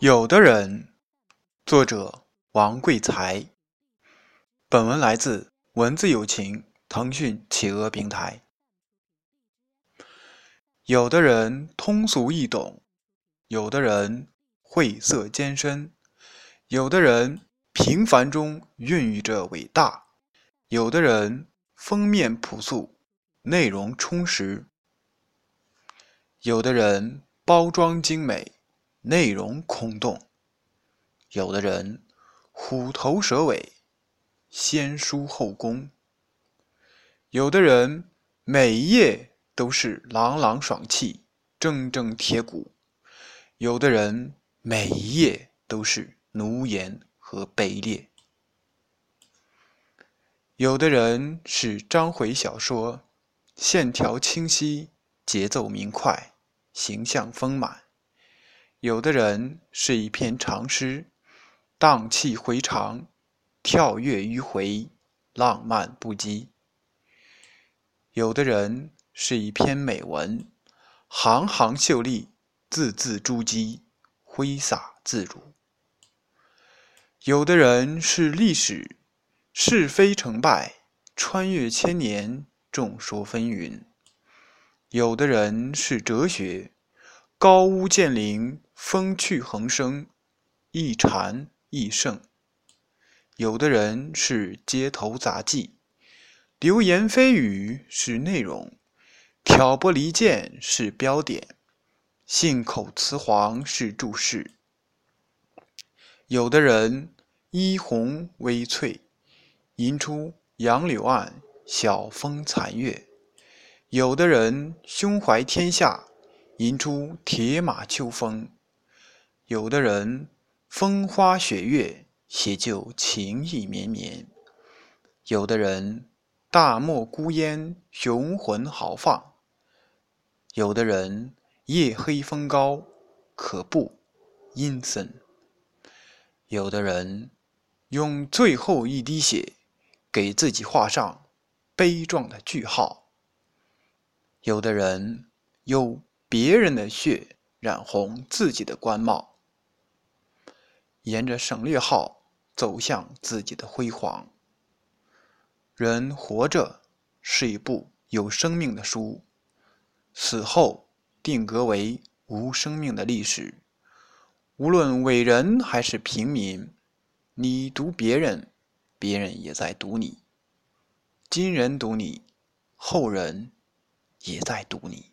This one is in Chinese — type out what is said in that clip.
有的人，作者王贵才。本文来自文字有情腾讯企鹅平台。有的人通俗易懂，有的人晦涩艰深，有的人平凡中孕育着伟大，有的人封面朴素，内容充实，有的人包装精美。内容空洞，有的人虎头蛇尾，先抒后攻；有的人每一页都是朗朗爽气，铮铮铁骨；有的人每一页都是奴颜和卑劣；有的人是章回小说，线条清晰，节奏明快，形象丰满。有的人是一篇长诗，荡气回肠，跳跃迂回，浪漫不羁；有的人是一篇美文，行行秀丽，字字珠玑，挥洒自如；有的人是历史，是非成败，穿越千年，众说纷纭；有的人是哲学。高屋建瓴，风趣横生，一禅一圣。有的人是街头杂技，流言蜚语是内容，挑拨离间是标点，信口雌黄是注释。有的人衣红微翠，吟出杨柳岸，晓风残月；有的人胸怀天下。吟出铁马秋风，有的人风花雪月写就情意绵绵；有的人大漠孤烟雄浑豪放；有的人夜黑风高可怖阴森；有的人用最后一滴血给自己画上悲壮的句号；有的人用。别人的血染红自己的官帽，沿着省略号走向自己的辉煌。人活着是一部有生命的书，死后定格为无生命的历史。无论伟人还是平民，你读别人，别人也在读你。今人读你，后人也在读你。